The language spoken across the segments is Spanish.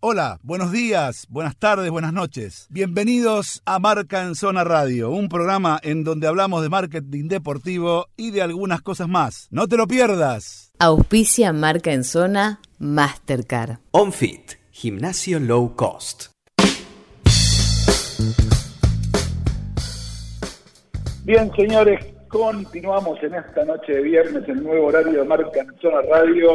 Hola, buenos días, buenas tardes, buenas noches. Bienvenidos a Marca en Zona Radio, un programa en donde hablamos de marketing deportivo y de algunas cosas más. No te lo pierdas. Auspicia Marca en Zona Mastercard. OnFit, gimnasio low cost. Bien, señores, continuamos en esta noche de viernes, el nuevo horario de Marca en Zona Radio.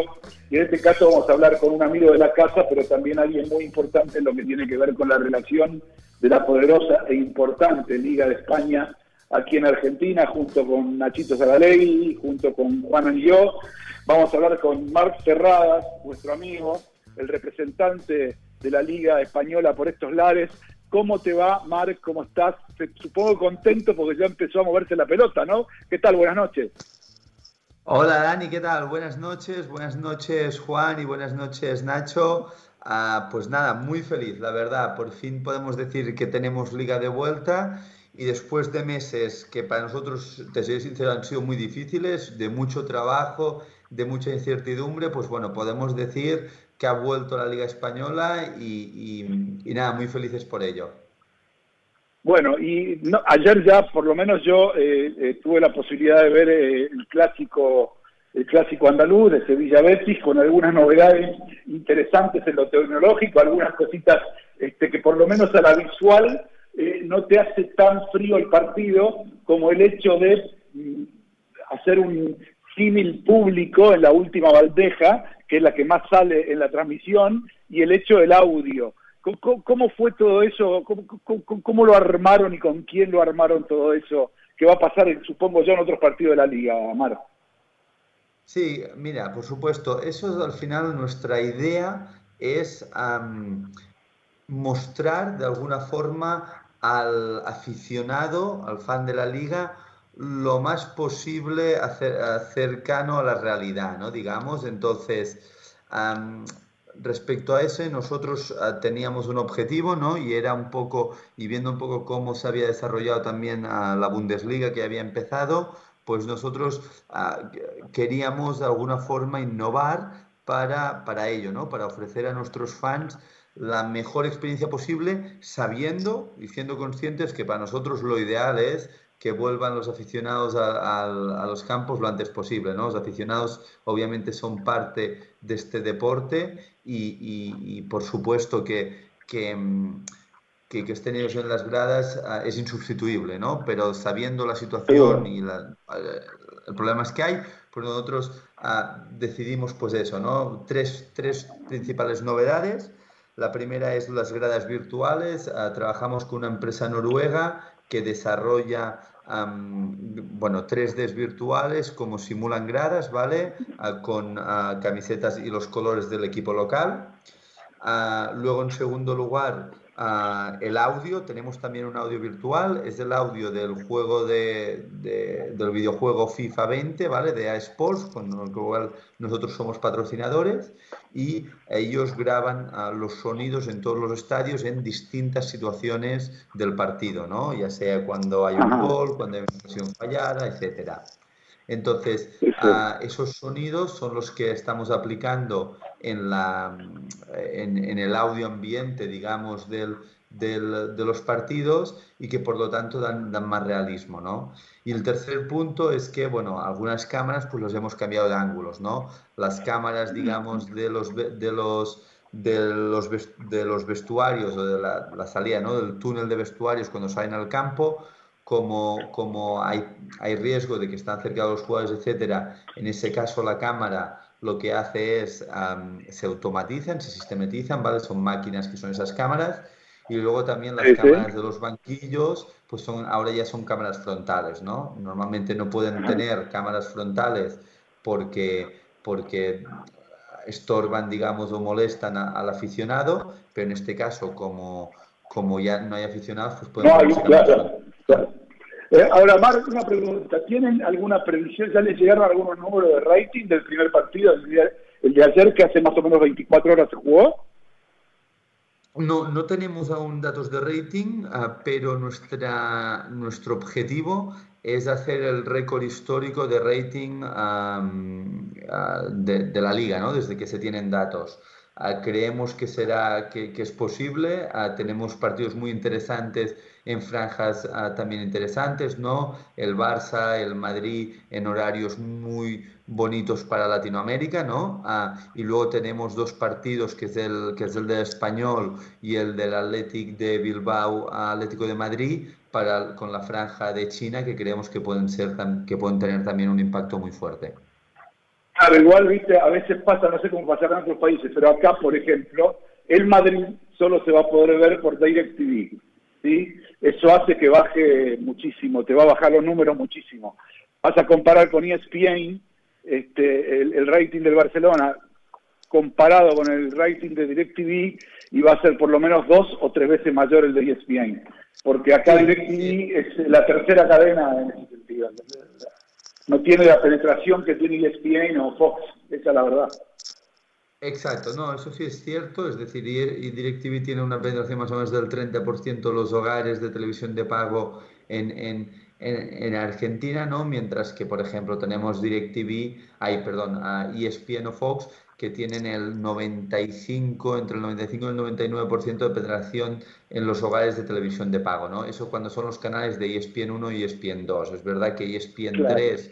Y en este caso vamos a hablar con un amigo de la casa, pero también alguien muy importante en lo que tiene que ver con la relación de la poderosa e importante Liga de España aquí en Argentina, junto con Nachito Zagalegui, junto con Juan y yo. Vamos a hablar con Marc Ferradas, nuestro amigo, el representante de la Liga Española por estos lares. ¿Cómo te va, Marc? ¿Cómo estás? Supongo contento porque ya empezó a moverse la pelota, ¿no? ¿Qué tal? Buenas noches. Hola Dani, ¿qué tal? Buenas noches, buenas noches Juan y buenas noches Nacho. Ah, pues nada, muy feliz, la verdad. Por fin podemos decir que tenemos liga de vuelta y después de meses que para nosotros, te soy sincero, han sido muy difíciles, de mucho trabajo, de mucha incertidumbre, pues bueno, podemos decir que ha vuelto la liga española y, y nada, muy felices por ello. Bueno, y ayer ya por lo menos yo eh, eh, tuve la posibilidad de ver eh, el clásico el clásico andaluz de Sevilla Betis con algunas novedades interesantes en lo tecnológico, algunas cositas este, que por lo menos a la visual no te hace tan frío el partido como el hecho de mm, hacer un símil público en la última bandeja, que es la que más sale en la transmisión, y el hecho del audio. ¿Cómo, fue todo eso? ¿Cómo, lo armaron y con quién lo armaron todo eso? ¿Qué va a pasar, supongo yo, en otros partidos de la liga, Amaro? Sí, mira, por supuesto, eso es al final nuestra idea es mostrar de alguna forma al aficionado, al fan de la liga, lo más posible cercano a la realidad, ¿no? Digamos, entonces, respecto a ese, nosotros ah, teníamos un objetivo, ¿no? Y era un poco, y viendo un poco cómo se había desarrollado también ah, la Bundesliga que había empezado, pues nosotros ah, queríamos de alguna forma innovar para, para ello, ¿no? Para ofrecer a nuestros fans la mejor experiencia posible, sabiendo y siendo conscientes que para nosotros lo ideal es que vuelvan los aficionados a, los campos lo antes posible. ¿no? Los aficionados obviamente son parte de este deporte y, por supuesto que, que, que, estén ellos en las gradas ah, es insubstituible, ¿no? pero sabiendo la situación y la, el problema es que hay, pues nosotros ah, decidimos pues eso, ¿no? tres, tres principales novedades. La primera es las gradas virtuales. Ah, trabajamos con una empresa noruega que desarrolla bueno, 3Ds virtuales como simulan gradas, ¿vale? Ah, con ah, camisetas y los colores del equipo local. Ah, luego, en segundo lugar, el audio. Tenemos también un audio virtual. Es el audio del juego de, del videojuego FIFA 20, ¿vale? De A-Sports, con el cual nosotros somos patrocinadores y ellos graban los sonidos en todos los estadios en distintas situaciones del partido, ¿no? Ya sea cuando hay un gol, cuando hay una ocasión fallada, etcétera. Entonces, esos sonidos son los que estamos aplicando en, la, en, el audio ambiente, digamos, del, del, de los partidos y que por lo tanto dan, dan, más realismo, ¿no? Y el tercer punto es que, bueno, algunas cámaras pues los hemos cambiado de ángulos, ¿no? Las cámaras, digamos, de los, de los, de los, de los vestuarios o de la, la salida, ¿no? Del túnel de vestuarios cuando salen al campo, como, como hay, hay riesgo de que están cerca de los jugadores, etcétera, en ese caso la cámara lo que hace es, se automatizan, se sistematizan, ¿vale? Son máquinas que son esas cámaras. Y luego también las cámaras de los banquillos, pues son, ahora ya son cámaras frontales, ¿no? Normalmente no pueden tener cámaras frontales porque, porque estorban, digamos, o molestan al aficionado, pero en este caso, como, como ya no hay aficionados, pues pueden... No, claro. Eh, ahora, Marc, una pregunta. ¿Tienen alguna previsión? ¿Ya les llegaron algunos números de rating del primer partido, el, de ayer, que hace más o menos 24 horas se jugó? No, no tenemos aún datos de rating, ah, pero nuestra, nuestro objetivo es hacer el récord histórico de rating ah, de, la liga, ¿no? desde que se tienen datos. Ah, creemos que será que, es posible. Tenemos partidos muy interesantes en franjas ah, también interesantes, ¿no? El Barça, el Madrid en horarios muy bonitos para Latinoamérica, ¿no? y luego tenemos dos partidos que es el que es el del Español y el del Athletic de Bilbao, Atlético de Madrid, para con la franja de China que creemos que pueden ser que pueden tener también un impacto muy fuerte. Claro, igual, viste, a veces pasa, no sé cómo pasará en otros países, pero acá, por ejemplo, el Madrid solo se va a poder ver por DirecTV, ¿sí? Eso hace que baje muchísimo, te va a bajar los números muchísimo. Vas a comparar con ESPN, este, el, rating del Barcelona comparado con el rating de DirecTV y va a ser por lo menos dos o tres veces mayor el de ESPN, porque acá DirecTV es la tercera cadena en ese sentido no tiene la penetración que tiene ESPN o Fox, esa es la verdad. Exacto, no, eso sí es cierto, es decir, y DirecTV tiene una penetración más o menos del 30% de los hogares de televisión de pago en, en, en, Argentina, ¿no? Mientras que, por ejemplo, tenemos DirecTV, ay, perdón, a ESPN o Fox, que tienen el 95, entre el 95 y el 99% de penetración en los hogares de televisión de pago, ¿no? Eso cuando son los canales de ESPN 1 y ESPN 2. Es verdad que ESPN 3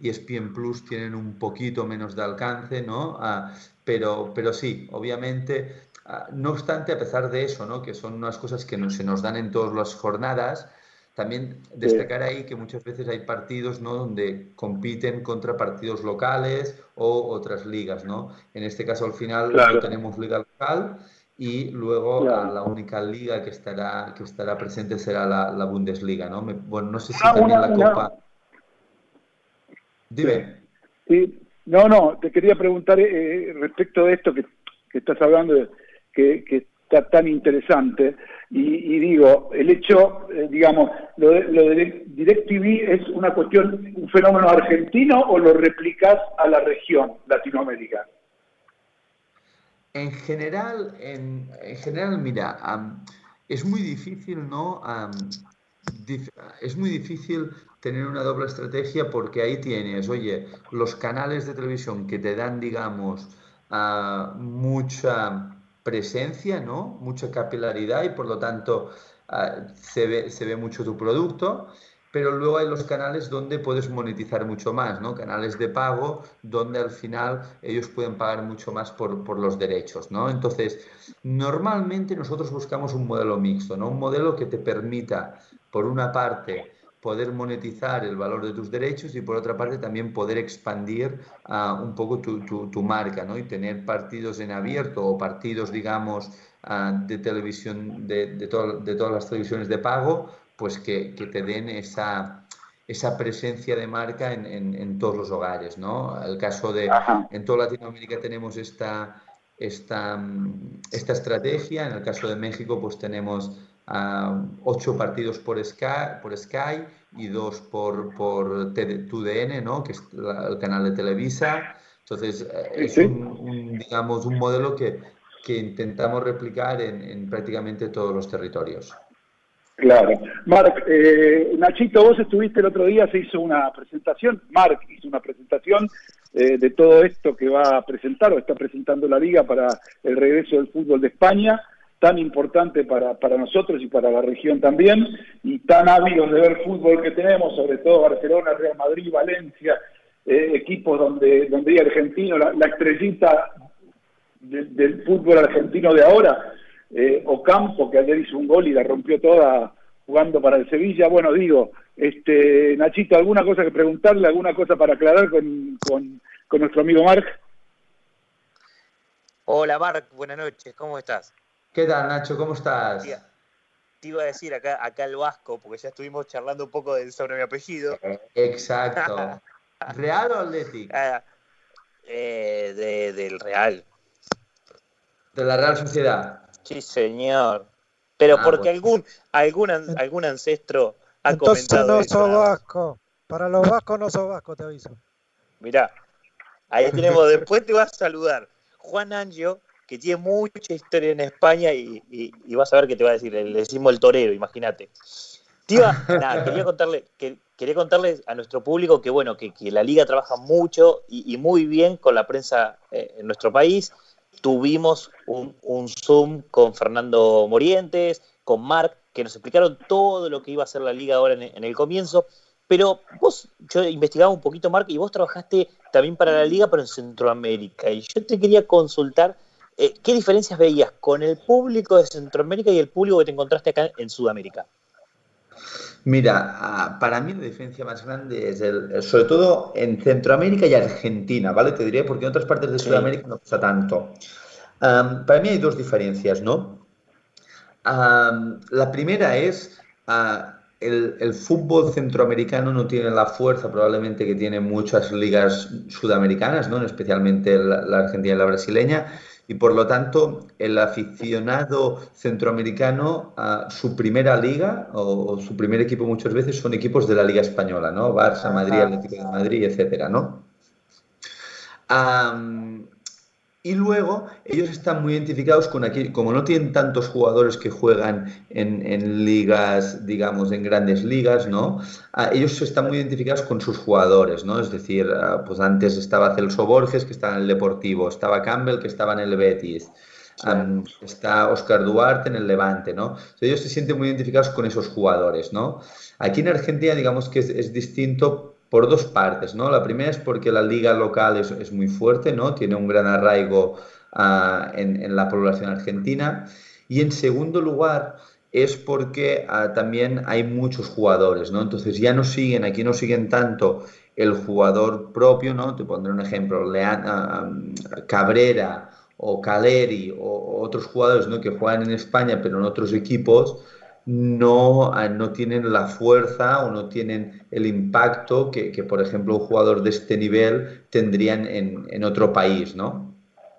y ESPN Plus tienen un poquito menos de alcance, ¿no? Ah, pero, pero sí, obviamente, ah, no obstante, a pesar de eso, ¿no? Que son unas cosas que no, se nos dan en todas las jornadas, también destacar ahí que muchas veces hay partidos ¿no? donde compiten contra partidos locales o otras ligas. ¿no? En este caso, al final, no tenemos liga local y luego la única liga que estará, que estará presente será la, Bundesliga. ¿no? bueno, no sé si también la Copa. Dime. Sí. No, no, te quería preguntar eh, respecto de esto que, estás hablando, que, que está tan interesante. Y, digo, el hecho, eh, digamos, lo de, lo de DirecTV es una cuestión, un fenómeno argentino o lo replicas a la región, Latinoamérica? En general, en, general mira, es muy difícil, ¿no? Es muy difícil tener una doble estrategia porque ahí tienes, oye, los canales de televisión que te dan, digamos, mucha presencia, ¿no? Mucha capilaridad y por lo tanto ah, se, ve, se ve mucho tu producto, pero luego hay los canales donde puedes monetizar mucho más, ¿no? Canales de pago donde al final ellos pueden pagar mucho más por, por los derechos, ¿no? Entonces, normalmente nosotros buscamos un modelo mixto, ¿no? Un modelo que te permita, por una parte, poder monetizar el valor de tus derechos y por otra parte también poder expandir uh, un poco tu, tu, marca ¿no? y tener partidos en abierto o partidos, digamos, uh, de televisión, de, de, de, todas las televisiones de pago, pues que, que te den esa, esa presencia de marca en, en, en, todos los hogares. ¿no? El caso de, en toda Latinoamérica tenemos esta, esta, esta estrategia, en el caso de México pues tenemos ocho partidos por Sky, por Sky y dos por, por TUDN, ¿no? que es el canal de Televisa. Entonces, eh, es un, digamos, un modelo que, que intentamos replicar en, en, prácticamente todos los territorios. Claro. Marc, eh, Nachito, vos estuviste el otro día, se hizo una presentación, Marc hizo una presentación eh, de todo esto que va a presentar o está presentando la liga para el regreso del fútbol de España tan importante para, para nosotros y para la región también, y tan ávidos de ver fútbol que tenemos, sobre todo Barcelona, Real Madrid, Valencia, eh, equipos donde, donde hay argentino, la, estrellita del fútbol argentino de ahora, eh, Ocampo, que ayer hizo un gol y la rompió toda jugando para el Sevilla. Bueno, digo, este Nachito, ¿alguna cosa que preguntarle, alguna cosa para aclarar con, con, con nuestro amigo Marc? Hola Marc, buenas noches, ¿cómo estás? ¿Qué tal, Nacho? ¿Cómo estás? Te iba a decir acá, acá el Vasco, porque ya estuvimos charlando un poco sobre mi apellido. Exacto. ¿Real o Atlético? Ah, eh, del Real. ¿De la Real Sociedad? Sí, señor. Pero ah, porque algún, algún, algún ancestro ha Entonces no sos vasco. Para los vascos no sos vasco, te aviso. Mirá, ahí tenemos, después te vas a saludar. Juan Angio, que tiene mucha historia en España y, vas a ver qué te va a decir, le decimos el torero, imagínate. nada, quería contarle, que, quería contarles a nuestro público que bueno, que, la liga trabaja mucho y, muy bien con la prensa eh, en nuestro país, tuvimos un, un Zoom con Fernando Morientes, con Marc, que nos explicaron todo lo que iba a hacer la liga ahora en, el comienzo. Pero vos, yo investigaba un poquito, Marc, y vos trabajaste también para la liga, pero en Centroamérica. Y yo te quería consultar eh, qué diferencias veías con el público de Centroamérica y el público que te encontraste acá en Sudamérica. Mira, para mí la diferencia más grande es, el, sobre todo en Centroamérica y Argentina, ¿vale? Te diré porque en otras partes de Sudamérica no pasa tanto. Um, para mí hay dos diferencias, ¿no? Um, la primera es uh, el, el, fútbol centroamericano no tiene la fuerza probablemente que tienen muchas ligas sudamericanas, ¿no? especialmente la, la argentina y la brasileña, y por lo tanto el aficionado centroamericano, a su primera liga o, o, su primer equipo muchas veces son equipos de la Liga Española, ¿no? Barça, Madrid, Atlético de Madrid, etcétera, ¿no? Um, y luego ellos están muy identificados con aquí, como no tienen tantos jugadores que juegan en, en ligas, digamos, en grandes ligas, ¿no? Ah, ellos están muy identificados con sus jugadores, ¿no? Es decir, ah, pues antes estaba Celso Borges, que estaba en el Deportivo, estaba Campbell, que estaba en el Betis, um, está Oscar Duarte en el Levante, ¿no? Entonces, ellos se sienten muy identificados con esos jugadores, ¿no? Aquí en Argentina, digamos que es, es distinto por dos partes, ¿no? La primera es porque la liga local es, es muy fuerte, ¿no? Tiene un gran arraigo uh, en, en, la población argentina. Y en segundo lugar es porque uh, también hay muchos jugadores, ¿no? Entonces ya no siguen, aquí no siguen tanto el jugador propio, ¿no? Te pondré un ejemplo, Leana, um, Cabrera o Caleri o, o, otros jugadores, ¿no? Que juegan en España pero en otros equipos, no, no, tienen la fuerza o no tienen el impacto que, que por ejemplo, un jugador de este nivel tendrían en, en otro país, ¿no?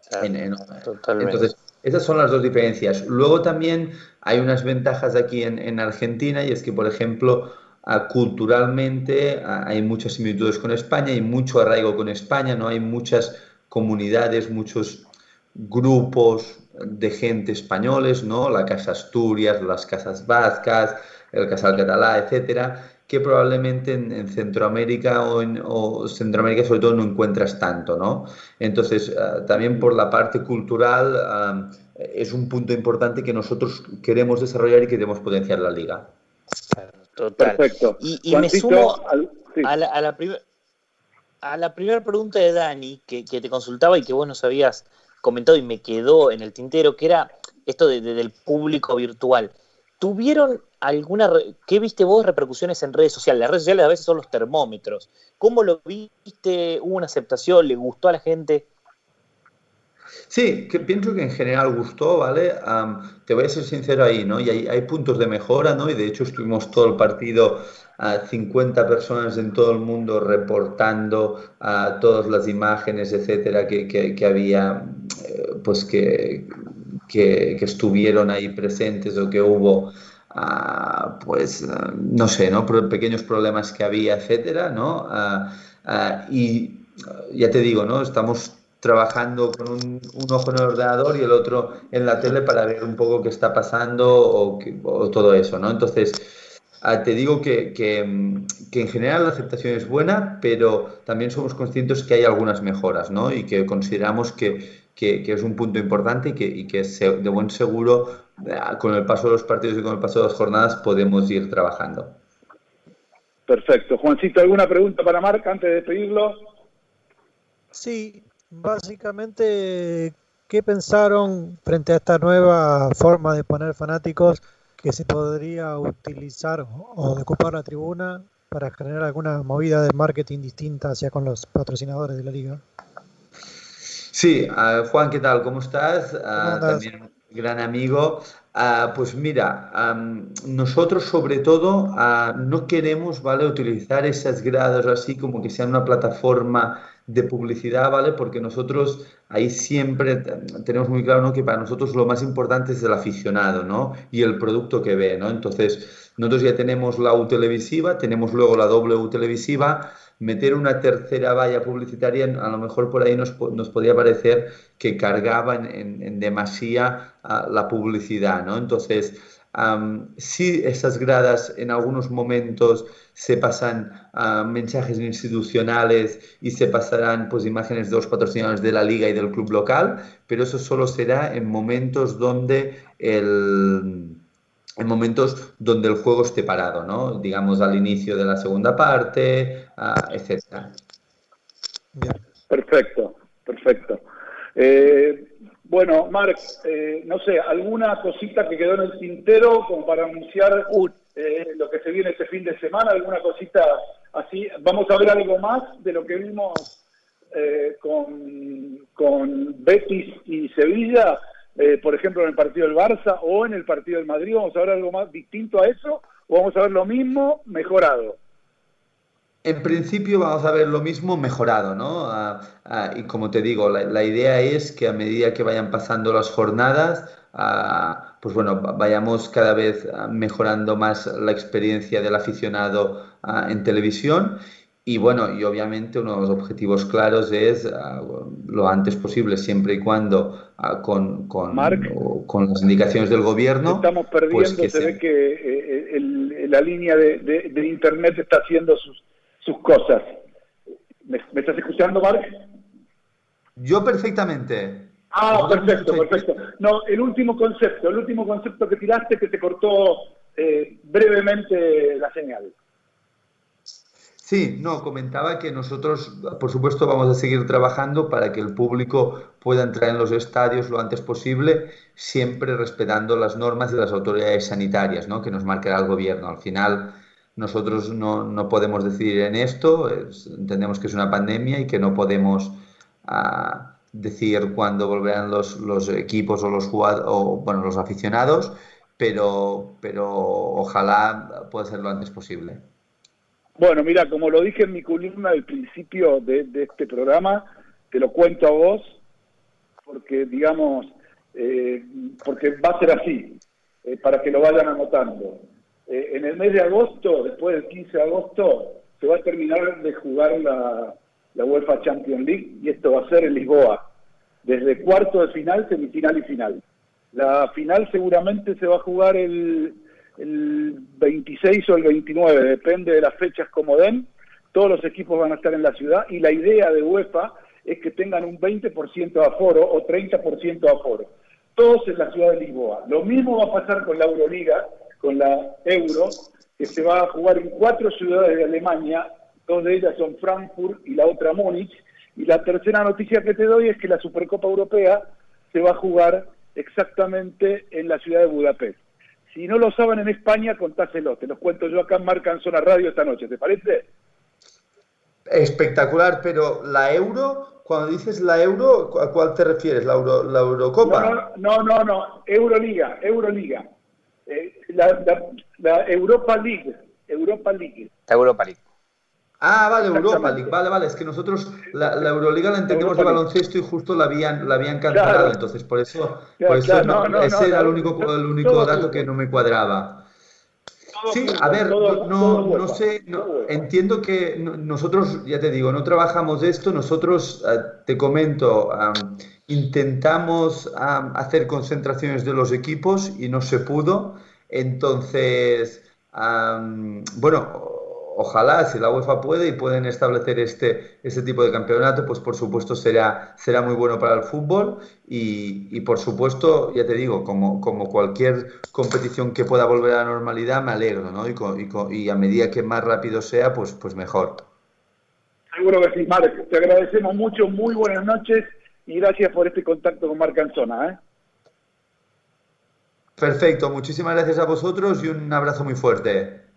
Claro, en, en, totalmente. Entonces, esas son las dos diferencias. Luego también hay unas ventajas aquí en, Argentina y es que, por ejemplo, culturalmente hay muchas similitudes con España, hay mucho arraigo con España, ¿no? Hay muchas comunidades, muchos grupos, de gente españoles, ¿no? La Casa Asturias, las Casas Vascas, el Casal Catalá, etcétera, que probablemente en, en Centroamérica o en o Centroamérica sobre todo no encuentras tanto, ¿no? Entonces, uh, también por la parte cultural uh, es un punto importante que nosotros queremos desarrollar y queremos potenciar la liga. Total. Perfecto. Y, y me sumo al, sí. a la, a la primera a la primera pregunta de Dani, que, que, te consultaba y que vos no sabías comentado y me quedó en el tintero, que era esto de, de, del público virtual. ¿Tuvieron alguna, qué viste vos, repercusiones en redes sociales? Las redes sociales a veces son los termómetros. ¿Cómo lo viste? ¿Hubo una aceptación? ¿Le gustó a la gente? Sí, que pienso que en general gustó, ¿vale? Um, te voy a ser sincero ahí, ¿no? Y hay, puntos de mejora, ¿no? Y de hecho estuvimos todo el partido a 50 personas en todo el mundo reportando a todas las imágenes, etcétera, que, que, había, eh, pues que, que, estuvieron ahí presentes o que hubo, uh, pues, uh, no sé, ¿no? Pequeños problemas que había, etcétera, ¿no? Uh, y ya te digo, ¿no? Estamos trabajando con un, un, ojo en el ordenador y el otro en la tele para ver un poco qué está pasando o, que, o todo eso, ¿no? Entonces, uh, te digo que, que, que, en general la aceptación es buena, pero también somos conscientes que hay algunas mejoras, ¿no? Y que consideramos que, que es un punto importante y que, y que se, de buen seguro, uh, con el paso de los partidos y con el paso de las jornadas, podemos ir trabajando. Perfecto. Juancito, ¿alguna pregunta para Marc antes de despedirlo? Sí, Básicamente, ¿qué pensaron frente a esta nueva forma de poner fanáticos que se podría utilizar o de ocupar la tribuna para generar alguna movida de marketing distinta hacia con los patrocinadores de la liga? Sí, uh, Juan, ¿qué tal? ¿Cómo estás? Uh, también gran amigo. Uh, pues mira, um, nosotros sobre todo no queremos, ¿vale? Utilizar esas gradas así como que sean una plataforma de publicidad, ¿vale? Porque nosotros ahí siempre tenemos muy claro ¿no? que para nosotros lo más importante es el aficionado, ¿no? Y el producto que ve, ¿no? Entonces, nosotros ya tenemos la U televisiva, tenemos luego la U televisiva, meter una tercera valla publicitaria, a lo mejor por ahí nos, nos podía parecer que cargaban en, demasía la publicidad, ¿no? Entonces, si esas gradas en algunos momentos se pasan a mensajes institucionales y se pasarán pues imágenes de los patrocinadores de la liga y del club local, pero eso solo será en momentos donde el en momentos donde el juego esté parado, ¿no? Digamos al inicio de la segunda parte, etcétera. Perfecto, perfecto. Eh, bueno, Marc, eh, no sé, ¿alguna cosita que quedó en el tintero como para anunciar eh, lo que se viene este fin de semana? ¿Alguna cosita así? ¿Vamos a ver algo más de lo que vimos con, con Betis y Sevilla? Eh, por ejemplo, en el partido del Barça o en el partido del Madrid? ¿Vamos a ver algo más distinto a eso o vamos a ver lo mismo mejorado? En principio vamos a ver lo mismo mejorado, ¿no? y como te digo, la, idea es que a medida que vayan pasando las jornadas, pues bueno, vayamos cada vez mejorando más la experiencia del aficionado en televisión y bueno, y obviamente uno de los objetivos claros es ah, lo antes posible, siempre y cuando ah, con, con, con, las indicaciones del gobierno. Estamos perdiendo, pues se, ve que eh, el, la línea de, de, Internet está haciendo sus, sus cosas. ¿Me, estás escuchando, Marc? Yo perfectamente. Ah, perfecto, perfecto. No, el último concepto, el último concepto que tiraste que te cortó eh, brevemente la señal. Sí, no, comentaba que nosotros, por supuesto, vamos a seguir trabajando para que el público pueda entrar en los estadios lo antes posible, siempre respetando las normas de las autoridades sanitarias, ¿no? que nos marcará el gobierno. Al final, nosotros no, podemos decidir en esto, entendemos que es una pandemia y que no podemos ah, decir cuándo volverán los, los equipos o los o, bueno, los aficionados, pero, pero ojalá pueda ser lo antes posible. Bueno, mira, como lo dije en mi columna al principio de, este programa, te lo cuento a vos, porque digamos, eh, porque va a ser así, eh, para que lo vayan anotando. Eh, en el mes de agosto, después del 15 de agosto, se va a terminar de jugar la, la UEFA Champions League y esto va a ser en Lisboa, desde cuarto de final, semifinal y final. La final seguramente se va a jugar el el 26 o el 29, depende de las fechas como den, todos los equipos van a estar en la ciudad y la idea de UEFA es que tengan un 20% de aforo o 30% de aforo. Todos en la ciudad de Lisboa. Lo mismo va a pasar con la Euroliga, con la Euro, que se va a jugar en cuatro ciudades de Alemania, dos de ellas son Frankfurt y la otra Múnich. Y la tercera noticia que te doy es que la Supercopa Europea se va a jugar exactamente en la ciudad de Budapest. Si no lo saben en España, contáselo. Te los cuento yo acá en Marca en Zona Radio esta noche. ¿Te parece? Espectacular, pero la Euro, cuando dices la Euro, ¿a cuál te refieres? ¿La, Euro, la Eurocopa? No, no, no, Euroliga, Euroliga. Eh, la, la, Europa League, Europa League. Europa League. Ah, vale, Europa League, vale, vale, es que nosotros la, Euroliga la entendemos de baloncesto y justo la habían, la habían cancelado, entonces por eso, por eso ese era el único, el único dato que no me cuadraba. Sí, a ver, no, no, sé, entiendo que nosotros, ya te digo, no trabajamos esto, nosotros, eh, te comento, intentamos hacer concentraciones de los equipos y no se pudo, entonces, bueno, ojalá, si la UEFA puede y pueden establecer este, este tipo de campeonato, pues por supuesto será, será muy bueno para el fútbol y, por supuesto, ya te digo, como, como cualquier competición que pueda volver a la normalidad, me alegro, ¿no? Y, y, a medida que más rápido sea, pues, pues mejor. Seguro que sí, Marc. Te agradecemos mucho, muy buenas noches y gracias por este contacto con Marc Anzona. ¿eh? Perfecto, muchísimas gracias a vosotros y un abrazo muy fuerte.